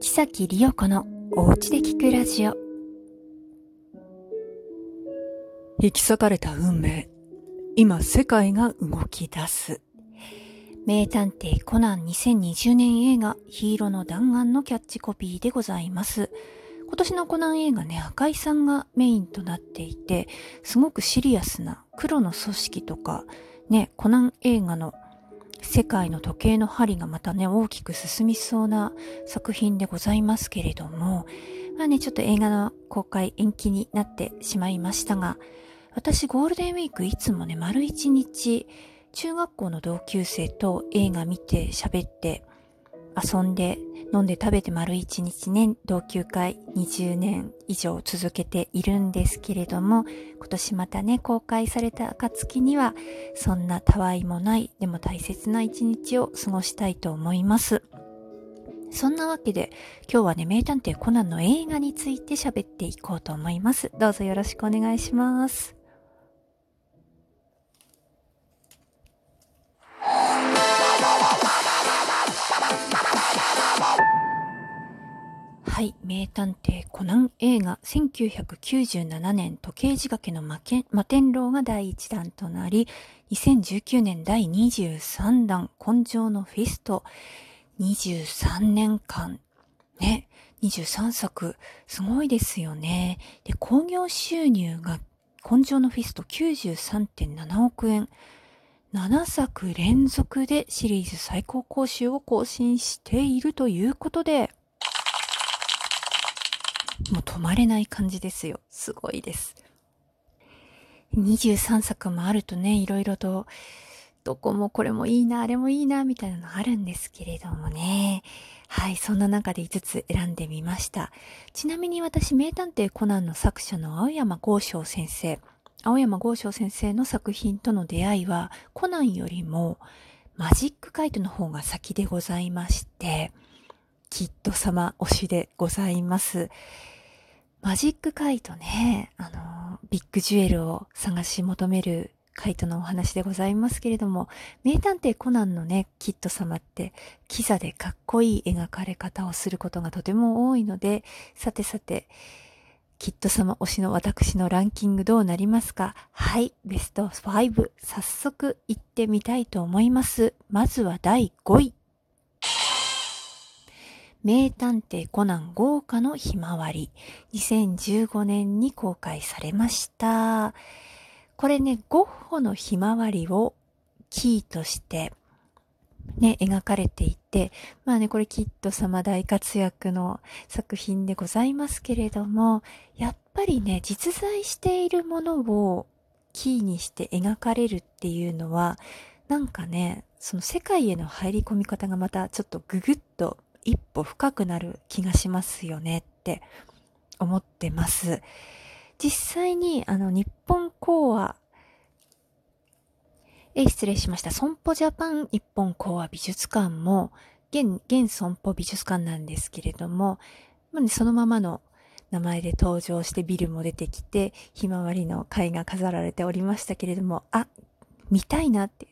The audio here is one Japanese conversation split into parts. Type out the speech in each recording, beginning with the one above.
木崎理代子のおうちで聞くラジオ。引き裂かれた運命。今世界が動き出す。名探偵コナン2020年映画ヒーローの弾丸のキャッチコピーでございます。今年のコナン映画ね、赤井さんがメインとなっていて、すごくシリアスな黒の組織とか、ね、コナン映画の世界の時計の針がまたね、大きく進みそうな作品でございますけれども、まあね、ちょっと映画の公開延期になってしまいましたが、私ゴールデンウィークいつもね、丸一日、中学校の同級生と映画見て喋って遊んで飲んで食べて丸一日ね、同級会20年以上続けているんですけれども、今年またね、公開された暁には、そんなたわいもない、でも大切な一日を過ごしたいと思います。そんなわけで、今日はね、名探偵コナンの映画について喋っていこうと思います。どうぞよろしくお願いします。はい、名探偵コナン映画1997年時計仕掛けの摩天楼が第1弾となり、2019年第23弾紺青のフィスト、23年間、ね、23作、すごいですよね。で、興行収入が紺青のフィスト93.7億円。7作連続でシリーズ最高興収を更新しているということで、もう止まれない感じですよ。すごいです。23作もあるとね、いろいろと、どこもこれもいいな、あれもいいな、みたいなのあるんですけれどもね。はい、そんな中で5つ選んでみました。ちなみに私、名探偵コナンの作者の青山豪昌先生、青山豪昌先生の作品との出会いは、コナンよりもマジックカイトの方が先でございまして、キッド様推しでございます。マジックカイトね、あの、ビッグジュエルを探し求めるカイトのお話でございますけれども、名探偵コナンのね、キッド様って、キザでかっこいい描かれ方をすることがとても多いので、さてさて、キッド様推しの私のランキングどうなりますか？はい、ベスト5、早速行ってみたいと思います。まずは第5位。名探偵コナン豪華のひまわり。2015年に公開されました。これね、ゴッホのひまわりをキーとしてね、描かれていて、まあね、これキッド様大活躍の作品でございますけれども、やっぱりね、実在しているものをキーにして描かれるっていうのは、なんかね、その世界への入り込み方がまたちょっとググッと一歩深くなる気がしますよねって思ってます。実際にあの日本講話え、失礼しました。損保ジャパン日本講話美術館も、現、現損保美術館なんですけれども、まあね、そのままの名前で登場してビルも出てきて、ひまわりの絵が飾られておりましたけれども、あ、見たいなって、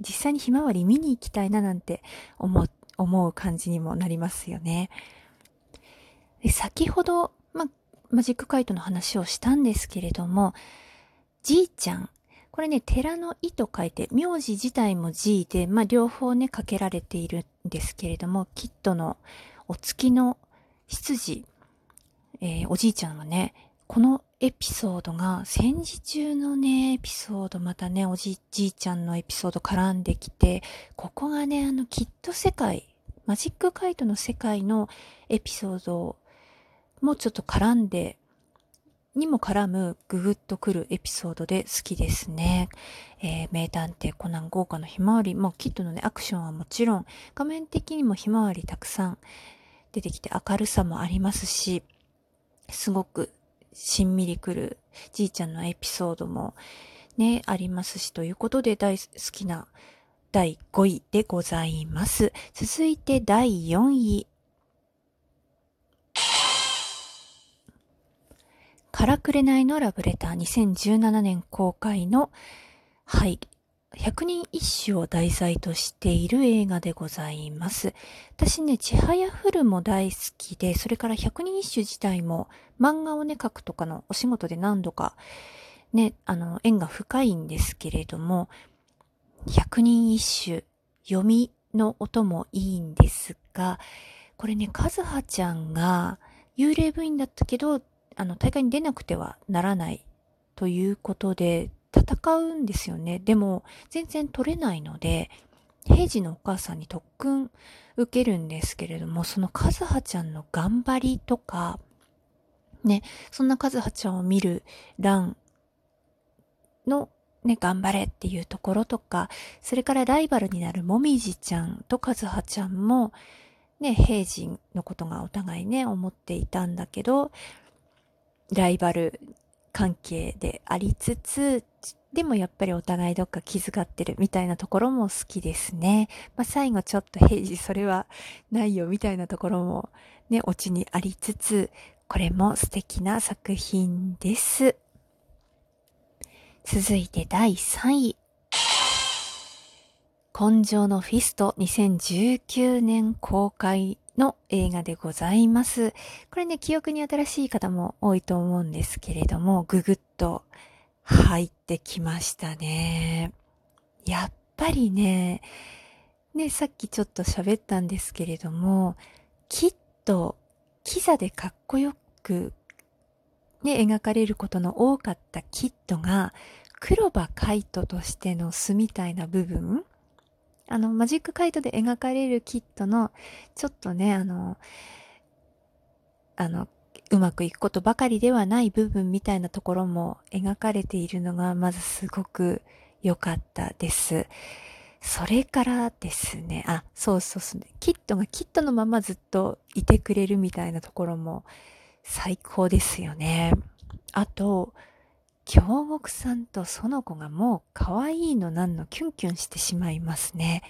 実際にひまわり見に行きたいななんて思っ思う感じにもなりますよね。で先ほど、ま、マジックカイトの話をしたんですけれども、じいちゃん。これね、寺の意と書いて、名字自体もじいで、まあ、両方ね、かけられているんですけれども、キッドのお月の執事、えー、おじいちゃんはね、このエピソードが戦時中のね、エピソード、またね、おじじいちゃんのエピソード絡んできて、ここがね、あの、きっと世界、マジックカイトの世界のエピソードもちょっと絡んで、にも絡むググッとくるエピソードで好きですね。えー、名探偵コナン豪華のひまわり、もうキッドのね、アクションはもちろん、画面的にもひまわりたくさん出てきて明るさもありますし、すごくしんみりくるじいちゃんのエピソードもね、ありますし、ということで大好きな第5位でございます。続いて第4位。からくれないのラブレター2017年公開の、はい、百人一首を題材としている映画でございます。私ね、ちはやふるも大好きで、それから百人一首自体も漫画をね、書くとかのお仕事で何度かね、あの、縁が深いんですけれども、百人一首、読みの音もいいんですが、これね、和葉ちゃんが幽霊部員だったけど、あの、大会に出なくてはならないということで、戦うんですよね。でも、全然取れないので、平治のお母さんに特訓受けるんですけれども、その和葉ちゃんの頑張りとか、ね、そんな和葉ちゃんを見る蘭のね、頑張れっていうところとか、それからライバルになるもみじちゃんと和葉ちゃんも、ね、平時のことがお互いね、思っていたんだけど、ライバル関係でありつつ、でもやっぱりお互いどっか気遣ってるみたいなところも好きですね。まあ、最後ちょっと平次それはないよみたいなところもね、オチにありつつ、これも素敵な作品です。続いて第3位。紺青のフィスト2019年公開の映画でございます。これね、記憶に新しい方も多いと思うんですけれども、ぐぐっと入ってきましたね。やっぱりね、ね、さっきちょっと喋ったんですけれども、きっと、キザでかっこよくね、描かれることの多かったキットが、黒羽カイトとしての巣みたいな部分あの、マジックカイトで描かれるキットの、ちょっとね、あの、あの、うまくいくことばかりではない部分みたいなところも描かれているのが、まずすごく良かったです。それからですね、あ、そうそうそう、キットがキットのままずっといてくれるみたいなところも最高ですよね。あと、京極さんとその子がもう可愛いのなんのキュンキュンしてしまいますね。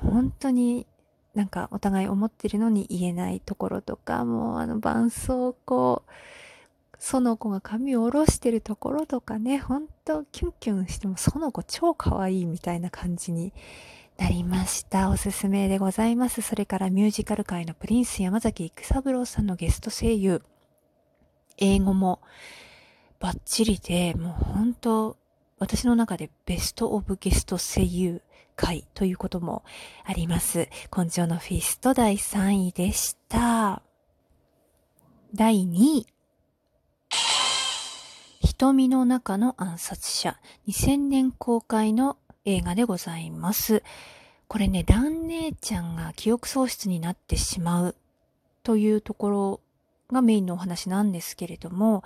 本当になんかお互い思ってるのに言えないところとか、もうあの絆創膏、その子が髪を下ろしてるところとかね、ほんとキュンキュンしてもその子超可愛いみたいな感じになりました。おすすめでございます。それからミュージカル界のプリンス山崎育三郎さんのゲスト声優。英語もバッチリで、もう本当私の中でベストオブゲスト声優回ということもあります。紺青のフィスト第3位でした。第2位。瞳の中の暗殺者。2000年公開の映画でございます。これね、蘭姉ちゃんが記憶喪失になってしまうというところがメインのお話なんですけれども、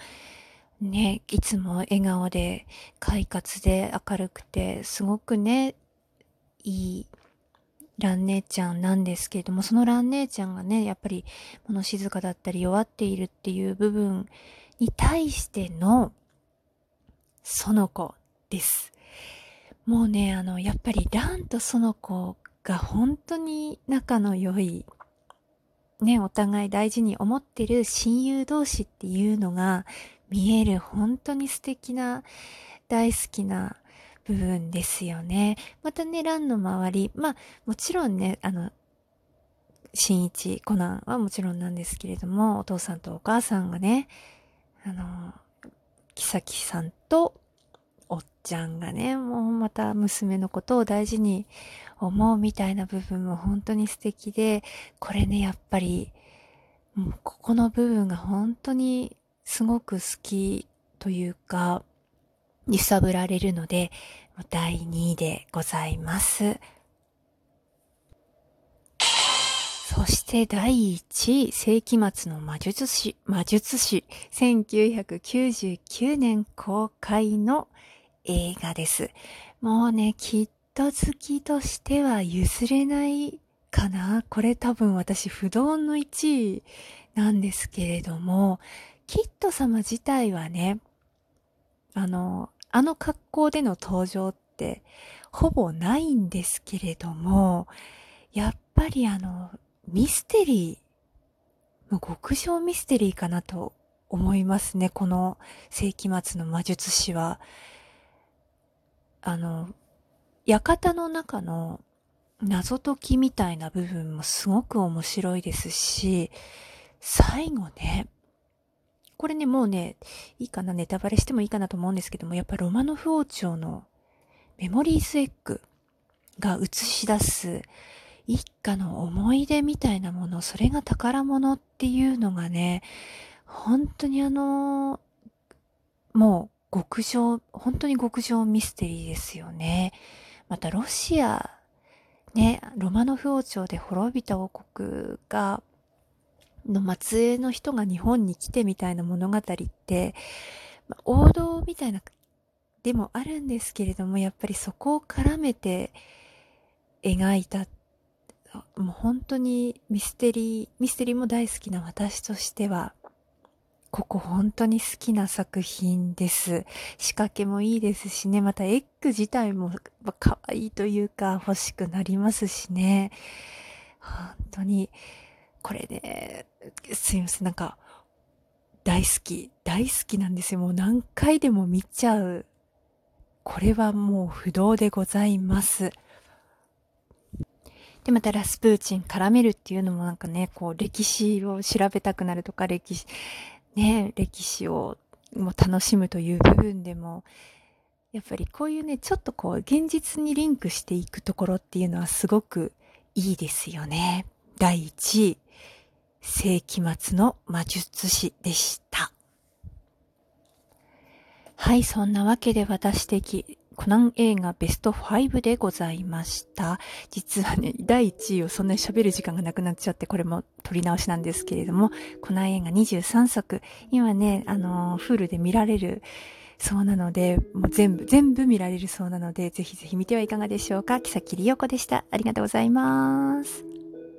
ね、いつも笑顔で、快活で明るくて、すごくね、いい蘭姉ちゃんなんですけれども、その蘭姉ちゃんがね、やっぱり物静かだったり弱っているっていう部分に対しての、その子です。もうね、あの、やっぱり蘭とその子が本当に仲の良いね、お互い大事に思ってる親友同士っていうのが見える本当に素敵な大好きな部分ですよね。またね、ランの周り、まあもちろんね、あの、新一、コナンはもちろんなんですけれども、お父さんとお母さんがね、あの、キサキさんとちゃんがね、もうまた娘のことを大事に思うみたいな部分も本当に素敵で、これね、やっぱり、もうここの部分が本当にすごく好きというか、揺さぶられるので、第2位でございます。そして第1位、世紀末の魔術師、魔術師、1999年公開の映画です。もうね、きっと好きとしては譲れないかな。これ多分私不動の1位なんですけれども、キッド様自体はね、あの、あの格好での登場ってほぼないんですけれども、やっぱりあの、ミステリー、極上ミステリーかなと思いますね、この世紀末の魔術師は。あの、館の中の謎解きみたいな部分もすごく面白いですし、最後ね、これね、もうね、いいかな、ネタバレしてもいいかなと思うんですけども、やっぱロマノフ王朝のメモリースエッグが映し出す一家の思い出みたいなもの、それが宝物っていうのがね、本当にあの、もう極上、本当に極上ミステリーですよね。またロシア、ね、ロマノフ王朝で滅びた王国が、の末裔の人が日本に来てみたいな物語って、王道みたいなでもあるんですけれども、やっぱりそこを絡めて描いた、もう本当にミステリー、ミステリーも大好きな私としては、ここ本当に好きな作品です。仕掛けもいいですしね、またエッグ自体も可愛いというか欲しくなりますしね。本当に、これね、すいません、なんか、大好き、大好きなんですよ。もう何回でも見ちゃう。これはもう不動でございます。で、またラスプーチン絡めるっていうのもなんかね、こう歴史を調べたくなるとか、歴史、ね、歴史をも楽しむという部分でも、やっぱりこういうね、ちょっとこう、現実にリンクしていくところっていうのはすごくいいですよね。第1位、世紀末の魔術師でした。はい、そんなわけで私的コナン映画ベスト5でございました。実はね、第1位をそんなに喋る時間がなくなっちゃって、これも撮り直しなんですけれども、コナン映画23作、今ね、あのー、フールで見られるそうなので、もう全部、全部見られるそうなので、ぜひぜひ見てはいかがでしょうか。木崎里代子でした。ありがとうございます。